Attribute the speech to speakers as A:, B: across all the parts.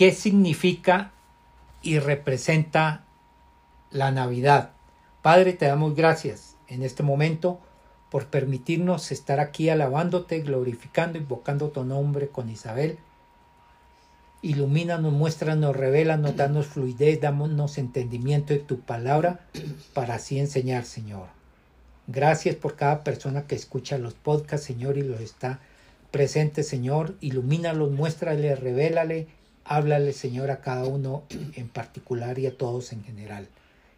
A: ¿Qué significa y representa la Navidad? Padre, te damos gracias en este momento por permitirnos estar aquí alabándote, glorificando, invocando tu nombre con Isabel. Ilumínanos, muéstranos, revélanos, danos fluidez, dámonos entendimiento de tu palabra para así enseñar, Señor. Gracias por cada persona que escucha los podcasts, Señor, y los está presente, Señor. Ilumínalos, muéstrale, revélale, háblale, Señor, a cada uno en particular y a todos en general.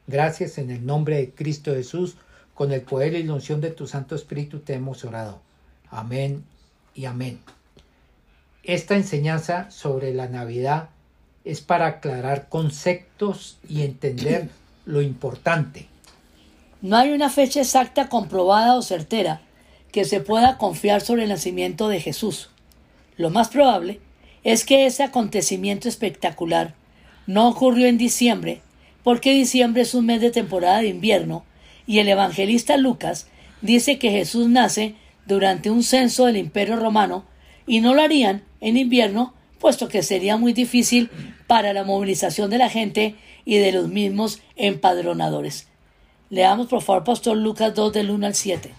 A: Gracias en el nombre de Cristo Jesús con el poder y la unción de tu Santo Espíritu te hemos orado. Amén y amén. Esta enseñanza sobre la Navidad es para aclarar conceptos y entender lo importante.
B: No hay una fecha exacta comprobada o certera que se pueda confiar sobre el nacimiento de Jesús. Lo más probable que ese acontecimiento espectacular no ocurrió en diciembre, porque diciembre es un mes de temporada de invierno y el evangelista Lucas dice que Jesús nace durante un censo del Imperio Romano y no lo harían en invierno, puesto que sería muy difícil para la movilización de la gente y de los mismos empadronadores. Leamos por favor Pastor Lucas 2 del 1 al 7.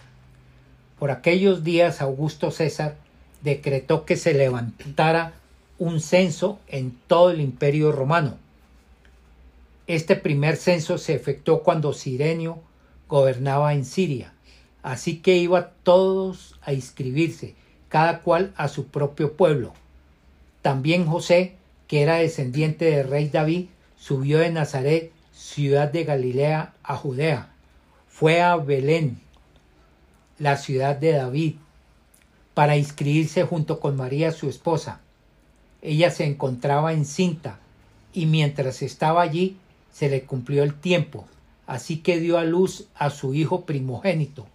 A: Por aquellos días Augusto César decretó que se levantara un censo en todo el imperio romano. Este primer censo se efectuó cuando Sirenio gobernaba en Siria. Así que iba todos a inscribirse, cada cual a su propio pueblo. También José, que era descendiente del rey David, subió de Nazaret, ciudad de Galilea, a Judea. Fue a Belén, la ciudad de David, para inscribirse junto con María, su esposa. Ella se encontraba encinta, y mientras estaba allí se le cumplió el tiempo Así que dio a luz a su hijo primogénito,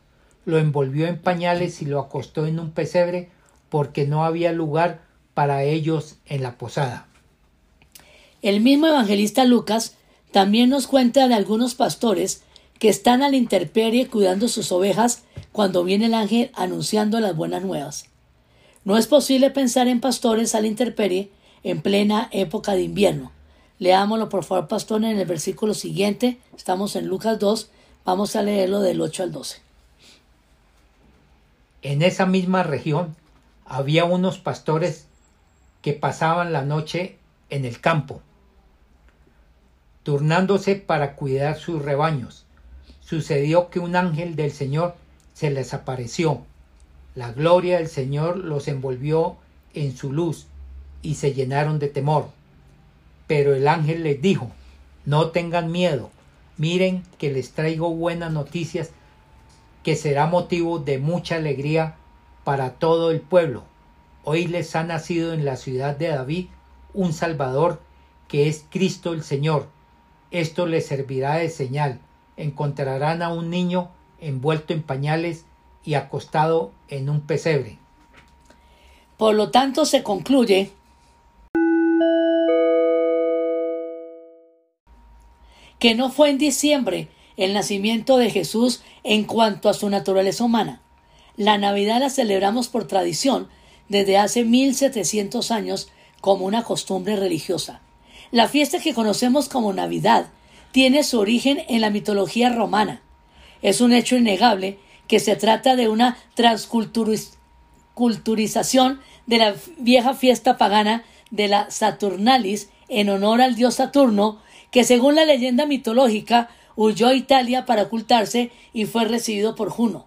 A: lo envolvió en pañales y lo acostó en un pesebre porque no había lugar para ellos en la posada.
B: El mismo evangelista Lucas también nos cuenta de algunos pastores que están a la intemperie cuidando sus ovejas cuando viene el ángel anunciando las buenas nuevas. No es posible pensar en pastores a la intemperie en plena época de invierno. Leámoslo por favor, pastor, en el versículo siguiente. Estamos en Lucas 2. Vamos a leerlo del 8 al 12.
A: En esa misma región había unos pastores que pasaban la noche en el campo, turnándose para cuidar sus rebaños. Sucedió que un ángel del Señor se les apareció. La gloria del Señor los envolvió en su luz y se llenaron de temor. Pero el ángel les dijo, no tengan miedo, miren que les traigo buenas noticias que será motivo de mucha alegría para todo el pueblo. Hoy les ha nacido en la ciudad de David un Salvador que es Cristo el Señor. Esto les servirá de señal. Encontrarán a un niño envuelto en pañales y acostado en un pesebre.
B: Por lo tanto, se concluye que no fue en diciembre el nacimiento de Jesús en cuanto a su naturaleza humana. La Navidad la celebramos por tradición desde hace 1700 años como una costumbre religiosa. La fiesta que conocemos como Navidad tiene su origen en la mitología romana. Es un hecho innegable que se trata de una transculturización de la vieja fiesta pagana de la Saturnalis en honor al dios Saturno que según la leyenda mitológica huyó a Italia para ocultarse y fue recibido por Juno.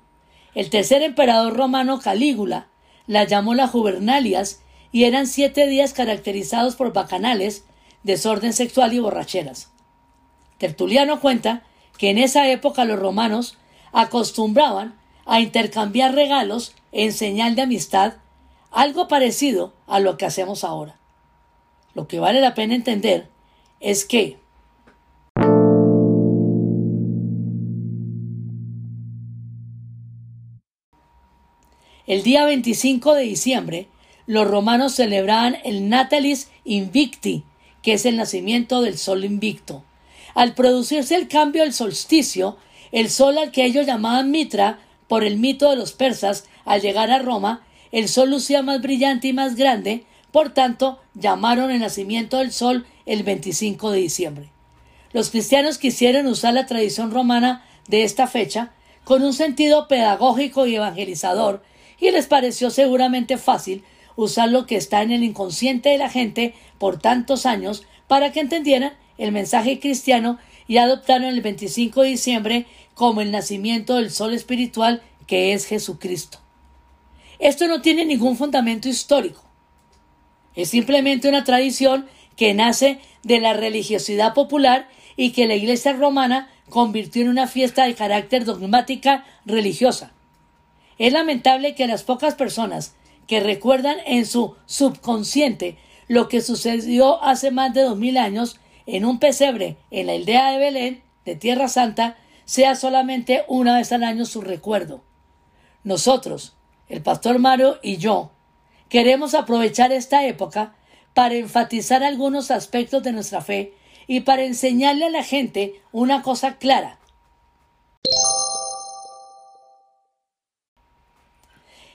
B: El tercer emperador romano Calígula la llamó las Juvernalias y eran siete días caracterizados por bacanales, desorden sexual y borracheras. Tertuliano cuenta que en esa época los romanos acostumbraban a intercambiar regalos en señal de amistad, algo parecido a lo que hacemos ahora. Lo que vale la pena entender es que El día 25 de diciembre, los romanos celebraban el Natalis Invicti, que es el nacimiento del sol invicto. Al producirse el cambio del solsticio, el sol al que ellos llamaban Mitra, por el mito de los persas, al llegar a Roma, el sol lucía más brillante y más grande Por tanto, llamaron el nacimiento del sol el 25 de diciembre. Los cristianos quisieron usar la tradición romana de esta fecha con un sentido pedagógico y evangelizador, y les pareció seguramente fácil usar lo que está en el inconsciente de la gente por tantos años para que entendieran el mensaje cristiano y adoptaron el 25 de diciembre como el nacimiento del sol espiritual que es Jesucristo. Esto no tiene ningún fundamento histórico. Es simplemente una tradición que nace de la religiosidad popular y que la Iglesia romana convirtió en una fiesta de carácter dogmática religiosa. Es lamentable que las pocas personas que recuerdan en su subconsciente lo que sucedió hace más de dos mil años en un pesebre en la aldea de Belén, de Tierra Santa, sea solamente una vez al año su recuerdo. Nosotros, el pastor Mario y yo, queremos aprovechar esta época para enfatizar algunos aspectos de nuestra fe y para enseñarle a la gente una cosa clara.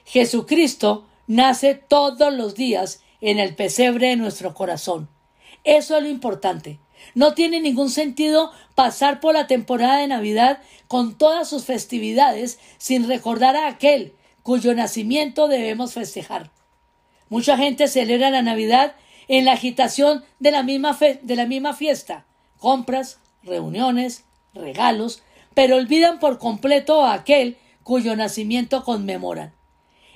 B: Jesucristo nace todos los días en el pesebre de nuestro corazón. Eso es lo importante. No tiene ningún sentido pasar por la temporada de Navidad con todas sus festividades sin recordar a aquel cuyo nacimiento debemos festejar. Mucha gente celebra la Navidad en la agitación de la misma, de la misma fiesta, compras, reuniones, regalos, pero olvidan por completo a aquel cuyo nacimiento conmemoran.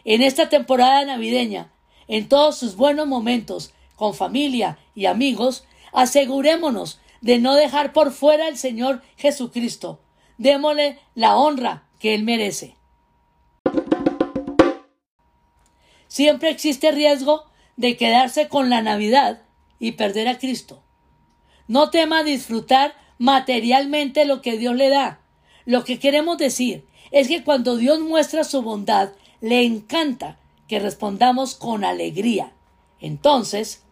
B: En esta temporada navideña, en todos sus buenos momentos, con familia y amigos, asegurémonos de no dejar por fuera al Señor Jesucristo. Démosle la honra que Él merece. Siempre existe riesgo de quedarse con la Navidad y perder a Cristo. No tema disfrutar materialmente lo que Dios le da. Lo que queremos decir es que cuando Dios muestra su bondad, le encanta que respondamos con alegría. Entonces,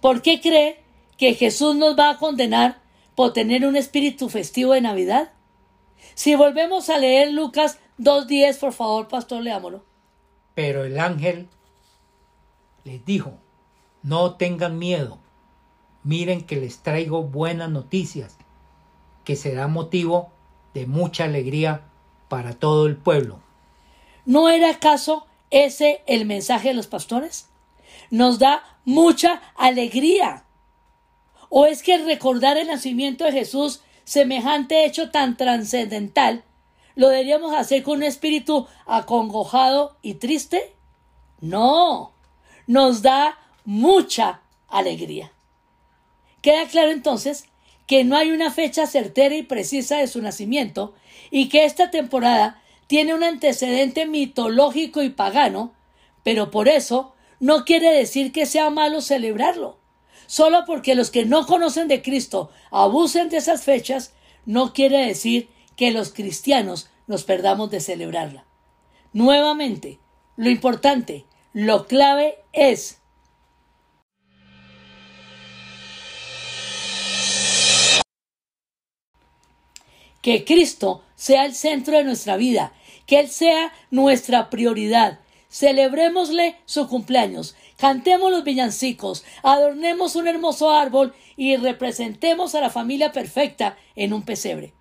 B: ¿por qué cree que Jesús nos va a condenar por tener un espíritu festivo de Navidad? Si volvemos a leer Lucas 2.10, por favor, pastor, leámoslo.
A: Pero el ángel les dijo, no tengan miedo, miren que les traigo buenas noticias, que será motivo de mucha alegría para todo el pueblo.
B: ¿No era acaso ese el mensaje de los pastores? Nos da mucha alegría. ¿O es que recordar el nacimiento de Jesús semejante hecho tan trascendental, ¿lo deberíamos hacer con un espíritu acongojado y triste? No, nos da mucha alegría. Queda claro entonces que no hay una fecha certera y precisa de su nacimiento y que esta temporada tiene un antecedente mitológico y pagano, pero por eso no quiere decir que sea malo celebrarlo. Solo porque los que no conocen de Cristo abusen de esas fechas, no quiere decir que los cristianos nos perdamos de celebrarla. Nuevamente, lo importante, lo clave es que Cristo sea el centro de nuestra vida, que Él sea nuestra prioridad. Celebrémosle su cumpleaños, Cantemos los villancicos, adornemos un hermoso árbol y representemos a la familia perfecta en un pesebre.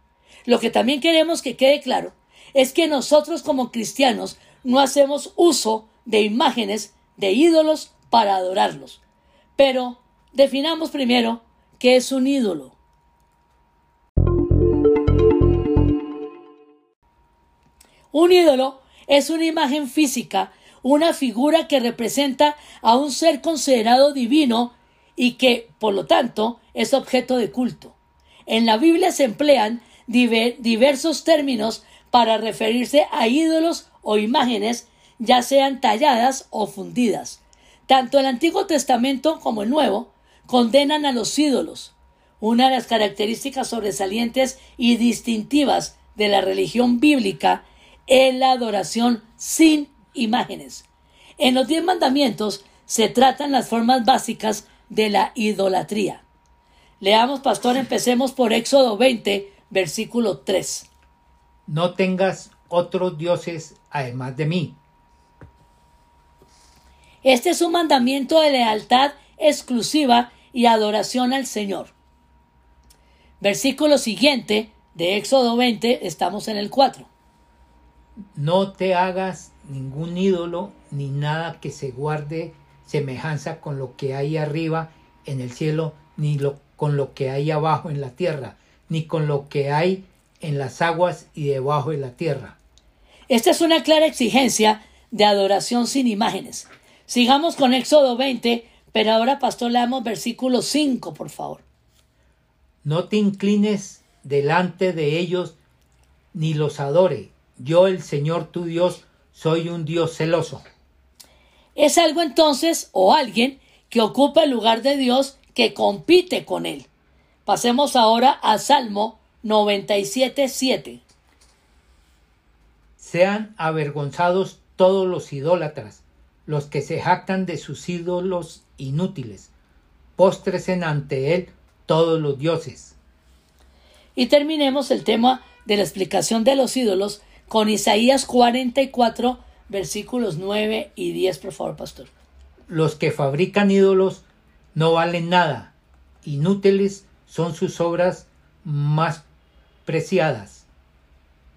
B: Lo que también queremos que quede claro es que nosotros como cristianos no hacemos uso de imágenes de ídolos para adorarlos. Pero definamos primero qué es un ídolo. Un ídolo es una imagen física una figura que representa a un ser considerado divino y que, por lo tanto, es objeto de culto. En la Biblia se emplean diversos términos para referirse a ídolos o imágenes, ya sean talladas o fundidas. Tanto el Antiguo Testamento como el Nuevo condenan a los ídolos. Una de las características sobresalientes y distintivas de la religión bíblica es la adoración sin imágenes. En los diez mandamientos se tratan las formas básicas de la idolatría. Leamos, pastor, empecemos por Éxodo 20, versículo 3.
A: No tengas otros dioses además de mí.
B: Este es un mandamiento de lealtad exclusiva y adoración al Señor. Versículo siguiente de Éxodo 20, estamos en el 4.
A: No te hagas ningún ídolo ni nada que se guarde semejanza con lo que hay arriba en el cielo, ni lo, con lo que hay abajo en la tierra, ni con lo que hay en las aguas y debajo de la tierra.
B: Esta es una clara exigencia de adoración sin imágenes. Sigamos con Éxodo 20, pero ahora, pastor, leamos versículo 5, por favor.
A: No te inclines delante de ellos ni los adore. Yo, el Señor tu Dios, soy un Dios celoso.
B: Es algo entonces o alguien que ocupa el lugar de Dios que compite con él. Pasemos ahora a Salmo 97, 7.
A: Sean avergonzados todos los idólatras, los que se jactan de sus ídolos inútiles. Póstresen ante él todos los dioses.
B: Y terminemos el tema de la explicación de los ídolos con Isaías 44, versículos 9 y 10, por favor, pastor.
A: Los que fabrican ídolos no valen nada. Inútiles son sus obras más preciadas.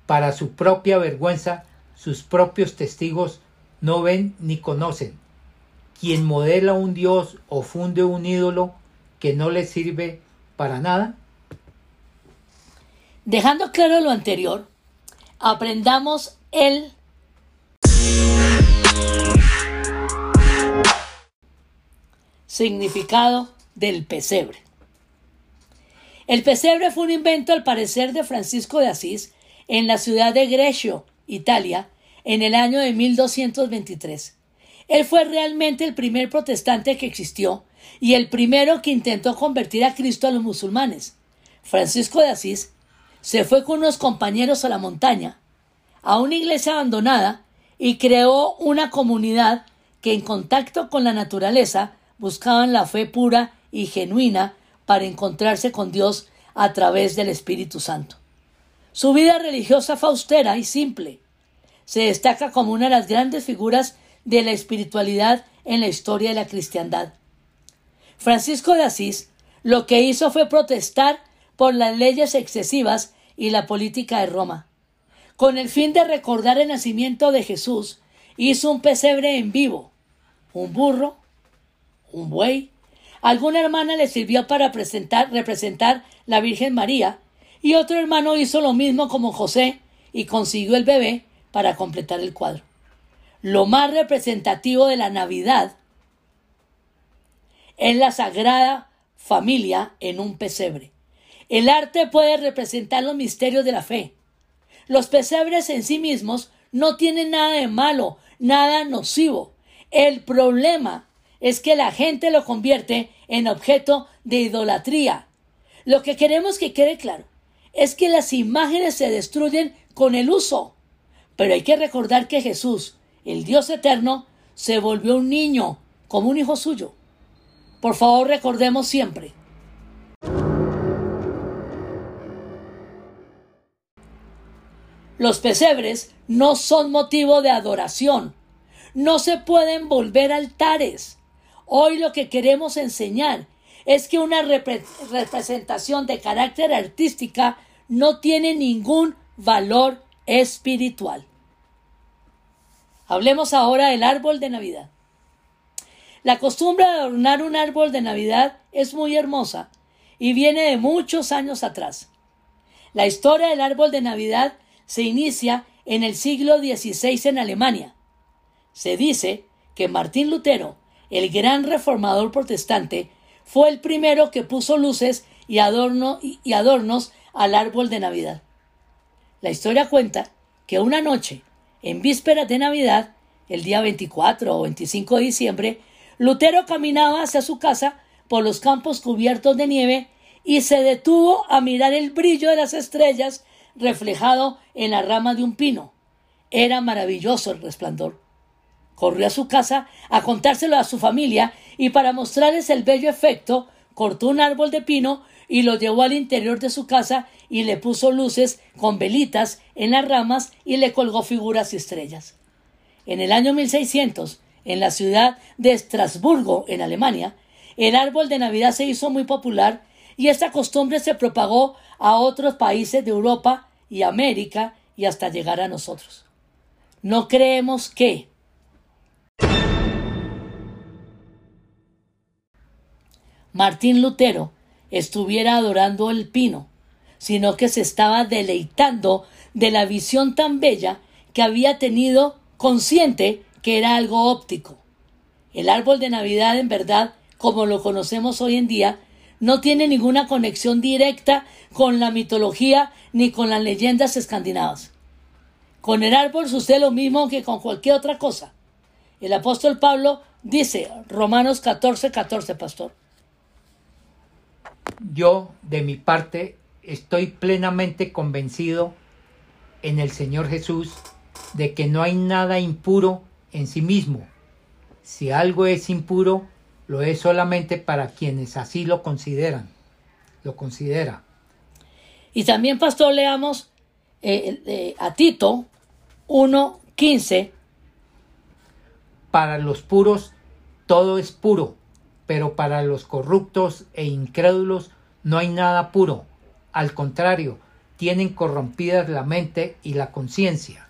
A: Para su propia vergüenza, sus propios testigos no ven ni conocen. Quien modela un dios o funde un ídolo que no le sirve para nada.
B: Dejando claro lo anterior, aprendamos el significado del pesebre. El pesebre fue un invento al parecer de Francisco de Asís en la ciudad de Grescio, Italia, en el año de 1223. Él fue realmente el primer protestante que existió y el primero que intentó convertir a Cristo a los musulmanes. Francisco de Asís se fue con unos compañeros a la montaña, a una iglesia abandonada, y creó una comunidad que en contacto con la naturaleza buscaban la fe pura y genuina para encontrarse con Dios a través del Espíritu Santo. Su vida religiosa fue austera y simple. Se destaca como una de las grandes figuras de la espiritualidad en la historia de la cristiandad. Francisco de Asís lo que hizo fue protestar por las leyes excesivas y la política de Roma. Con el fin de recordar el nacimiento de Jesús, hizo un pesebre en vivo, un burro, un buey. Alguna hermana le sirvió para presentar, representar la Virgen María, y otro hermano hizo lo mismo como José y consiguió el bebé para completar el cuadro. Lo más representativo de la Navidad es la sagrada familia en un pesebre. El arte puede representar los misterios de la fe. Los pesebres en sí mismos no tienen nada de malo, nada nocivo. El problema es que la gente lo convierte en objeto de idolatría. Lo que queremos que quede claro es que las imágenes se destruyen con el uso. Pero hay que recordar que Jesús, el Dios eterno, se volvió un niño como un hijo suyo. Por favor, recordemos siempre, Los pesebres no son motivo de adoración. No se pueden volver altares. Hoy lo que queremos enseñar es que una representación de carácter artística no tiene ningún valor espiritual. Hablemos ahora del árbol de Navidad. La costumbre de adornar un árbol de Navidad es muy hermosa y viene de muchos años atrás. La historia del árbol de Navidad se inicia en el siglo XVI en Alemania. Se dice que Martín Lutero, el gran reformador protestante, fue el primero que puso luces y, y adornos al árbol de Navidad. La historia cuenta que una noche, en vísperas de Navidad, el día 24 o 25 de diciembre, Lutero caminaba hacia su casa por los campos cubiertos de nieve y se detuvo a mirar el brillo de las estrellas reflejado en la rama de un pino. Era maravilloso el resplandor. Corrió a su casa a contárselo a su familia y para mostrarles el bello efecto cortó un árbol de pino y lo llevó al interior de su casa y le puso luces con velitas en las ramas y le colgó figuras y estrellas. En el año 1600, en la ciudad de Estrasburgo, en Alemania, el árbol de Navidad se hizo muy popular y esta costumbre se propagó a otros países de Europa y América y hasta llegar a nosotros. No creemos que Martín Lutero estuviera adorando el pino, sino que se estaba deleitando de la visión tan bella que había tenido consciente que era algo óptico. El árbol de Navidad, en verdad, como lo conocemos hoy en día, no tiene ninguna conexión directa con la mitología ni con las leyendas escandinavas. Con el árbol sucede lo mismo que con cualquier otra cosa. El apóstol Pablo dice, Romanos 14, 14, pastor.
A: Yo, de mi parte, estoy plenamente convencido en el Señor Jesús de que no hay nada impuro en sí mismo. Si algo es impuro, lo es solamente para quienes así lo consideran. Lo considera.
B: Y también, pastor, leamos eh, eh, a Tito 1.15.
A: Para los puros todo es puro, pero para los corruptos e incrédulos no hay nada puro. Al contrario, tienen corrompidas la mente y la conciencia.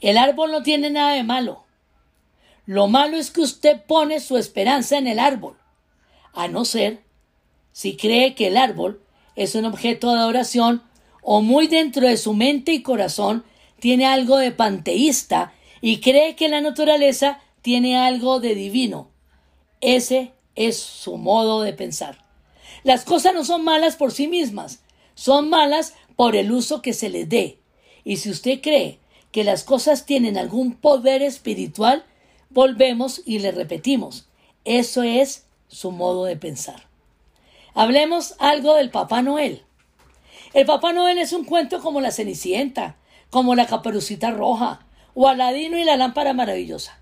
B: El árbol no tiene nada de malo. Lo malo es que usted pone su esperanza en el árbol, a no ser si cree que el árbol es un objeto de adoración o muy dentro de su mente y corazón tiene algo de panteísta y cree que la naturaleza tiene algo de divino. Ese es su modo de pensar. Las cosas no son malas por sí mismas, son malas por el uso que se les dé. Y si usted cree que las cosas tienen algún poder espiritual, volvemos y le repetimos. Eso es su modo de pensar. Hablemos algo del Papá Noel. El Papá Noel es un cuento como la Cenicienta, como la Caperucita Roja, o Aladino y la lámpara maravillosa.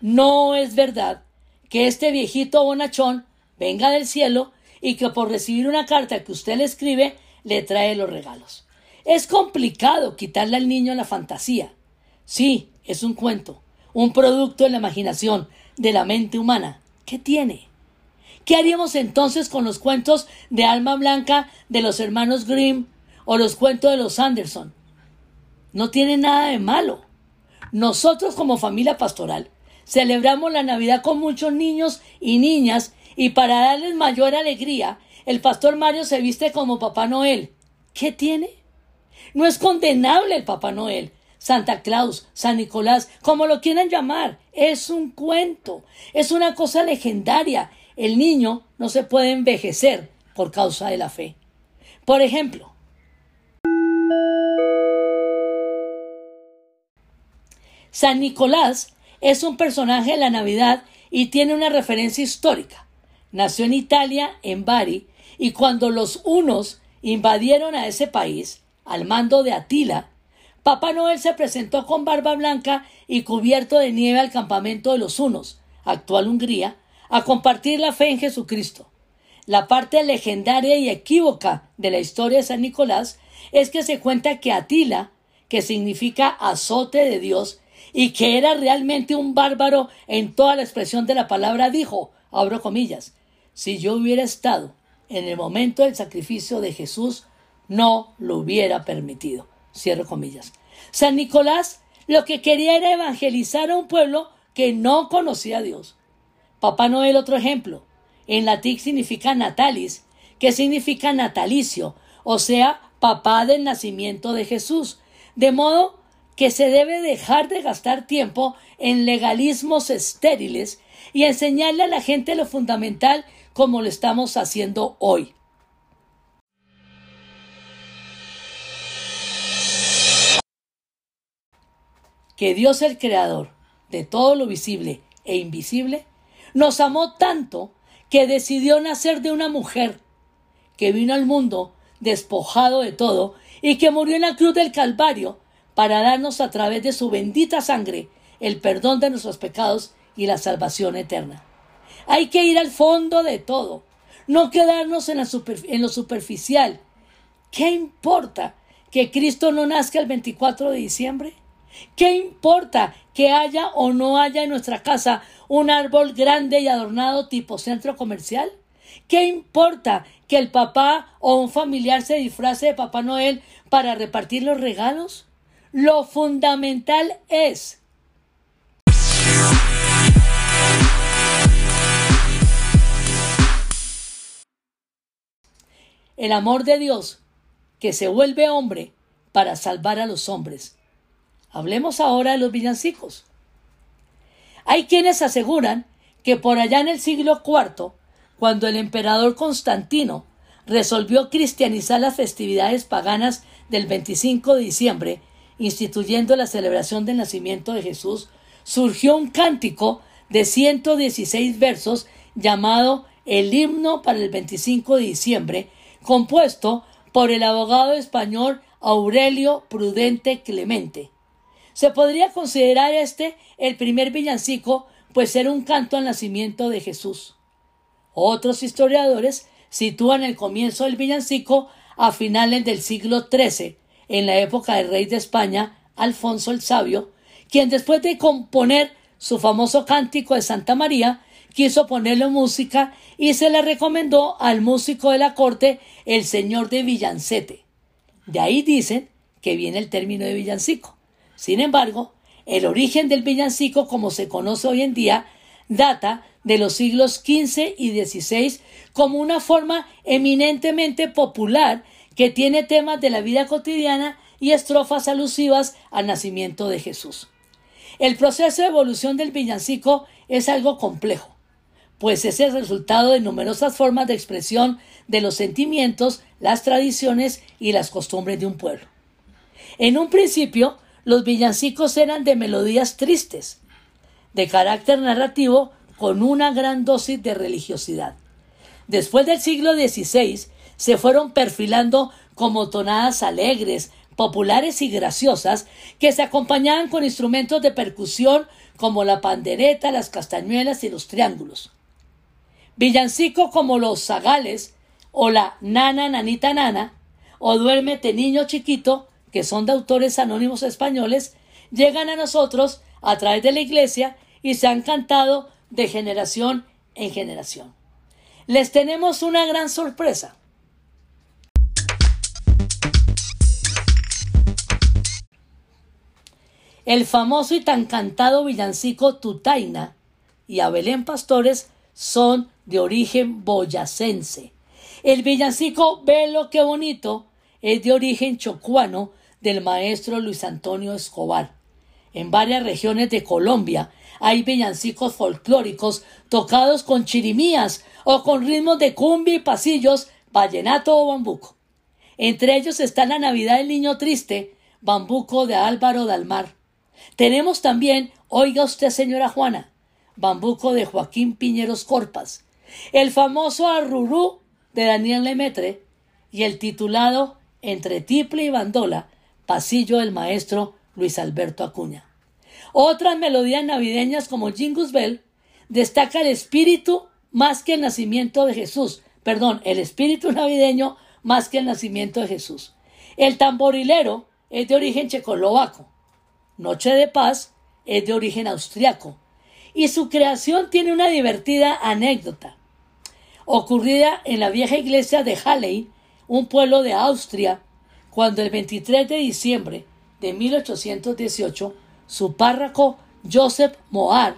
B: No es verdad que este viejito bonachón venga del cielo y que por recibir una carta que usted le escribe le trae los regalos. Es complicado quitarle al niño la fantasía. Sí, es un cuento, un producto de la imaginación, de la mente humana. ¿Qué tiene? ¿Qué haríamos entonces con los cuentos de Alma Blanca de los hermanos Grimm o los cuentos de los Anderson? No tiene nada de malo. Nosotros como familia pastoral celebramos la Navidad con muchos niños y niñas y para darles mayor alegría, el pastor Mario se viste como Papá Noel. ¿Qué tiene? No es condenable el Papá Noel. Santa Claus, San Nicolás, como lo quieran llamar, es un cuento, es una cosa legendaria. El niño no se puede envejecer por causa de la fe. Por ejemplo, San Nicolás es un personaje de la Navidad y tiene una referencia histórica. Nació en Italia, en Bari, y cuando los hunos invadieron a ese país, al mando de Atila, Papá Noel se presentó con barba blanca y cubierto de nieve al campamento de los hunos, actual Hungría, a compartir la fe en Jesucristo. La parte legendaria y equívoca de la historia de San Nicolás es que se cuenta que Atila, que significa azote de Dios, y que era realmente un bárbaro en toda la expresión de la palabra, dijo, abro comillas, si yo hubiera estado en el momento del sacrificio de Jesús, no lo hubiera permitido. Cierro comillas. San Nicolás lo que quería era evangelizar a un pueblo que no conocía a Dios. Papá Noel, otro ejemplo. En latín significa natalis, que significa natalicio, o sea, papá del nacimiento de Jesús. De modo que se debe dejar de gastar tiempo en legalismos estériles y enseñarle a la gente lo fundamental como lo estamos haciendo hoy. Que Dios el Creador de todo lo visible e invisible nos amó tanto que decidió nacer de una mujer que vino al mundo despojado de todo y que murió en la cruz del Calvario para darnos a través de su bendita sangre el perdón de nuestros pecados y la salvación eterna. Hay que ir al fondo de todo, no quedarnos en, en lo superficial. ¿Qué importa que Cristo no nazca el 24 de diciembre? ¿Qué importa que haya o no haya en nuestra casa un árbol grande y adornado tipo centro comercial? ¿Qué importa que el papá o un familiar se disfrace de Papá Noel para repartir los regalos? Lo fundamental es el amor de Dios que se vuelve hombre para salvar a los hombres. Hablemos ahora de los villancicos. Hay quienes aseguran que por allá en el siglo IV, cuando el emperador Constantino resolvió cristianizar las festividades paganas del 25 de diciembre, instituyendo la celebración del nacimiento de Jesús, surgió un cántico de 116 versos llamado El himno para el 25 de diciembre, compuesto por el abogado español Aurelio Prudente Clemente. Se podría considerar este el primer villancico, pues era un canto al nacimiento de Jesús. Otros historiadores sitúan el comienzo del villancico a finales del siglo XIII, en la época del rey de España, Alfonso el Sabio, quien después de componer su famoso cántico de Santa María, quiso ponerle música y se le recomendó al músico de la corte, el señor de Villancete. De ahí dicen que viene el término de villancico. Sin embargo, el origen del villancico, como se conoce hoy en día, data de los siglos XV y XVI como una forma eminentemente popular que tiene temas de la vida cotidiana y estrofas alusivas al nacimiento de Jesús. El proceso de evolución del villancico es algo complejo, pues es el resultado de numerosas formas de expresión de los sentimientos, las tradiciones y las costumbres de un pueblo. En un principio, los villancicos eran de melodías tristes, de carácter narrativo con una gran dosis de religiosidad. Después del siglo XVI, se fueron perfilando como tonadas alegres, populares y graciosas que se acompañaban con instrumentos de percusión como la pandereta, las castañuelas y los triángulos. Villancico como los zagales o la nana nanita nana o duérmete niño chiquito, que son de autores anónimos españoles, llegan a nosotros a través de la iglesia y se han cantado de generación en generación. Les tenemos una gran sorpresa. El famoso y tan cantado villancico Tutaina y Abelén Pastores son de origen boyacense. El villancico Velo qué bonito es de origen chocuano del maestro Luis Antonio Escobar. En varias regiones de Colombia hay villancicos folclóricos tocados con chirimías o con ritmos de cumbia y pasillos, vallenato o bambuco. Entre ellos está la Navidad del Niño Triste, bambuco de Álvaro Dalmar. Tenemos también, oiga usted señora Juana, Bambuco de Joaquín Piñeros Corpas, el famoso Arrurú de Daniel Lemetre y el titulado Entre Tiple y Bandola, Pasillo del maestro Luis Alberto Acuña. Otras melodías navideñas como Jingus Bell destaca el espíritu más que el nacimiento de Jesús, perdón, el espíritu navideño más que el nacimiento de Jesús. El tamborilero es de origen checoslovaco. Noche de Paz es de origen austriaco y su creación tiene una divertida anécdota ocurrida en la vieja iglesia de Halle, un pueblo de Austria, cuando el 23 de diciembre de 1818 su párroco Joseph Moar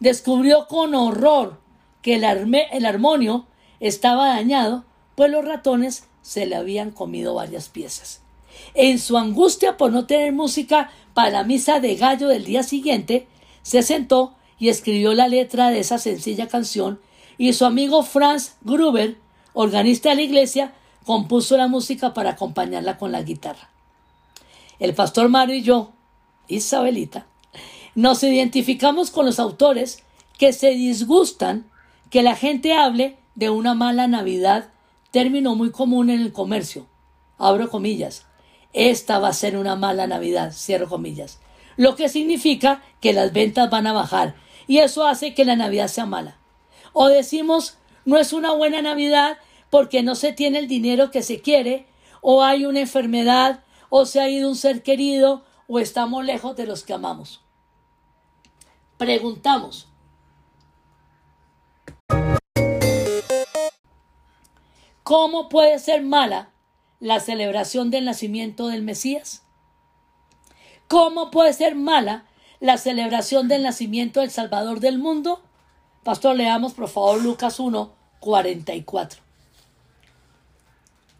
B: descubrió con horror que el, el armonio estaba dañado, pues los ratones se le habían comido varias piezas. En su angustia por no tener música para la misa de gallo del día siguiente, se sentó y escribió la letra de esa sencilla canción y su amigo Franz Gruber, organista de la iglesia, compuso la música para acompañarla con la guitarra. El pastor Mario y yo, Isabelita, nos identificamos con los autores que se disgustan que la gente hable de una mala Navidad, término muy común en el comercio. Abro comillas esta va a ser una mala Navidad, cierro comillas. Lo que significa que las ventas van a bajar y eso hace que la Navidad sea mala. O decimos, no es una buena Navidad porque no se tiene el dinero que se quiere, o hay una enfermedad, o se ha ido un ser querido, o estamos lejos de los que amamos. Preguntamos, ¿cómo puede ser mala la celebración del nacimiento del Mesías? ¿Cómo puede ser mala la celebración del nacimiento del Salvador del mundo? Pastor, leamos por favor Lucas 1, 44.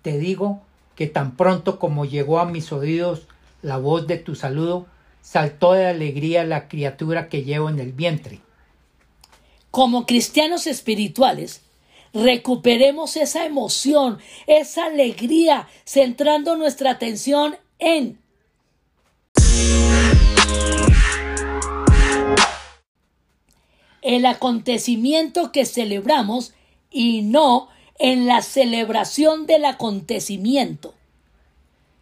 A: Te digo que tan pronto como llegó a mis oídos la voz de tu saludo, saltó de alegría la criatura que llevo en el vientre.
B: Como cristianos espirituales, recuperemos esa emoción, esa alegría, centrando nuestra atención en el acontecimiento que celebramos y no en la celebración del acontecimiento.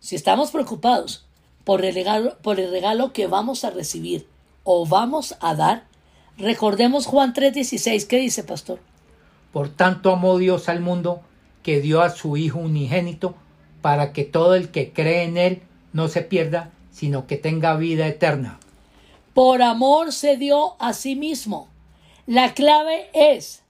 B: Si estamos preocupados por el regalo, por el regalo que vamos a recibir o vamos a dar, recordemos Juan 3:16, ¿qué dice, pastor?
A: Por tanto amó Dios al mundo que dio a su Hijo unigénito para que todo el que cree en Él no se pierda, sino que tenga vida eterna.
B: Por amor se dio a sí mismo. La clave es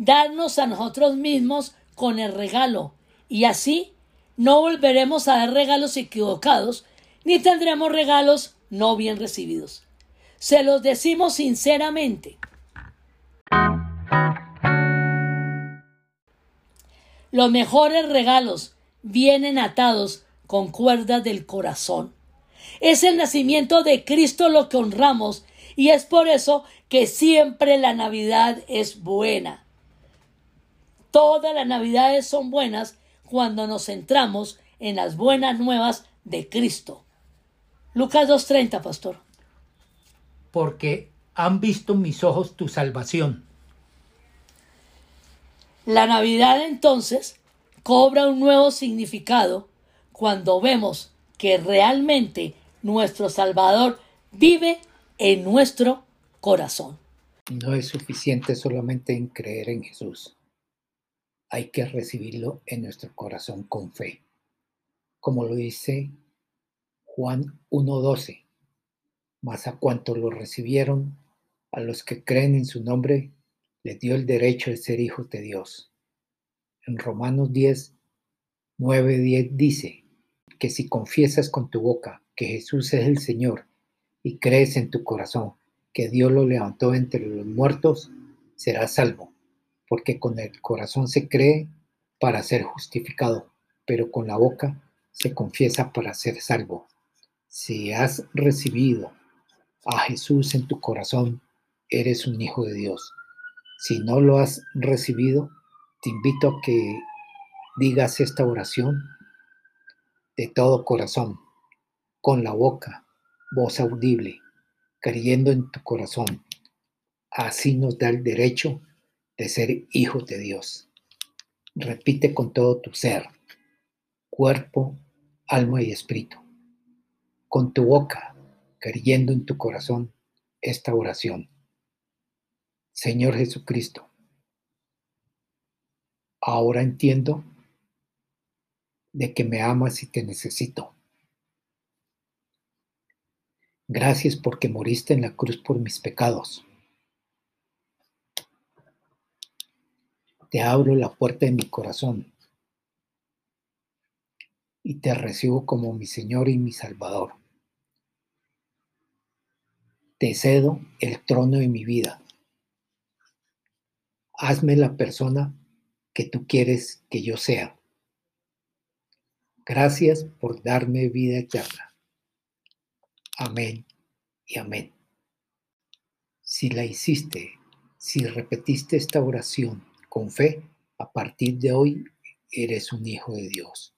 B: darnos a nosotros mismos con el regalo y así no volveremos a dar regalos equivocados ni tendremos regalos no bien recibidos. Se los decimos sinceramente. Los mejores regalos vienen atados con cuerdas del corazón. Es el nacimiento de Cristo lo que honramos y es por eso que siempre la Navidad es buena. Todas las Navidades son buenas cuando nos centramos en las buenas nuevas de Cristo. Lucas 2.30, pastor.
A: Porque han visto mis ojos tu salvación.
B: La Navidad entonces cobra un nuevo significado cuando vemos que realmente nuestro Salvador vive en nuestro corazón.
A: No es suficiente solamente en creer en Jesús. Hay que recibirlo en nuestro corazón con fe. Como lo dice Juan 1.12. Mas a cuantos lo recibieron, a los que creen en su nombre, les dio el derecho de ser hijos de Dios. En Romanos 10, 9, 10 dice que si confiesas con tu boca que Jesús es el Señor y crees en tu corazón que Dios lo levantó entre los muertos, serás salvo, porque con el corazón se cree para ser justificado, pero con la boca se confiesa para ser salvo. Si has recibido a Jesús en tu corazón, eres un hijo de Dios. Si no lo has recibido, te invito a que digas esta oración de todo corazón con la boca, voz audible, creyendo en tu corazón. Así nos da el derecho de ser hijos de Dios. Repite con todo tu ser, cuerpo, alma y espíritu. Con tu boca, creyendo en tu corazón esta oración. Señor Jesucristo, ahora entiendo de que me amas y te necesito. Gracias porque moriste en la cruz por mis pecados. Te abro la puerta de mi corazón y te recibo como mi Señor y mi Salvador. Te cedo el trono de mi vida. Hazme la persona que tú quieres que yo sea. Gracias por darme vida eterna. Amén y amén. Si la hiciste, si repetiste esta oración con fe, a partir de hoy eres un hijo de Dios.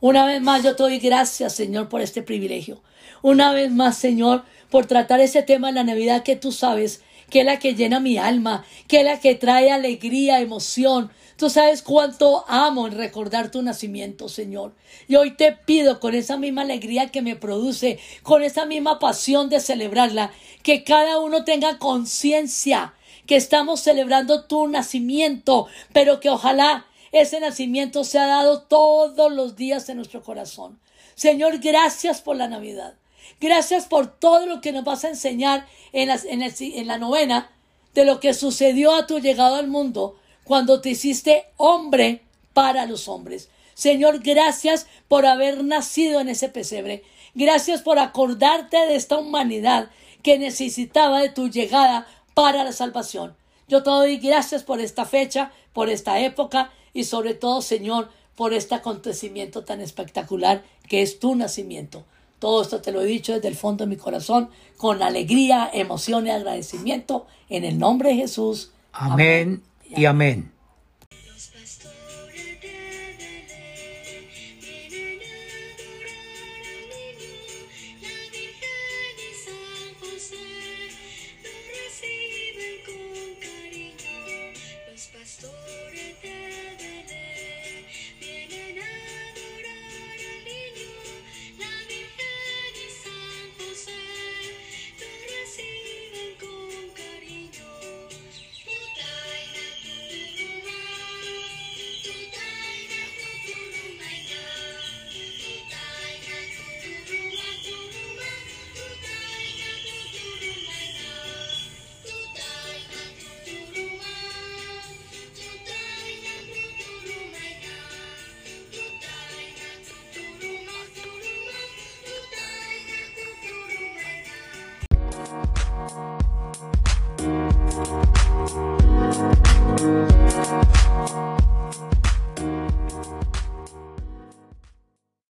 B: Una vez más yo te doy gracias, Señor, por este privilegio. Una vez más, Señor, por tratar ese tema en la Navidad que tú sabes que es la que llena mi alma, que es la que trae alegría, emoción. Tú sabes cuánto amo en recordar tu nacimiento, Señor. Y hoy te pido con esa misma alegría que me produce, con esa misma pasión de celebrarla, que cada uno tenga conciencia que estamos celebrando tu nacimiento, pero que ojalá ese nacimiento sea dado todos los días en nuestro corazón. Señor, gracias por la Navidad. Gracias por todo lo que nos vas a enseñar en la, en, la novena de lo que sucedió a tu llegado al mundo cuando te hiciste hombre para los hombres. Señor, gracias por haber nacido en ese pesebre. Gracias por acordarte de esta humanidad que necesitaba de tu llegada para la salvación. Yo te doy gracias por esta fecha, por esta época y sobre todo, Señor, por este acontecimiento tan espectacular que es tu nacimiento. Todo esto te lo he dicho desde el fondo de mi corazón, con alegría, emoción y agradecimiento, en el nombre de Jesús.
A: Amén, y amén.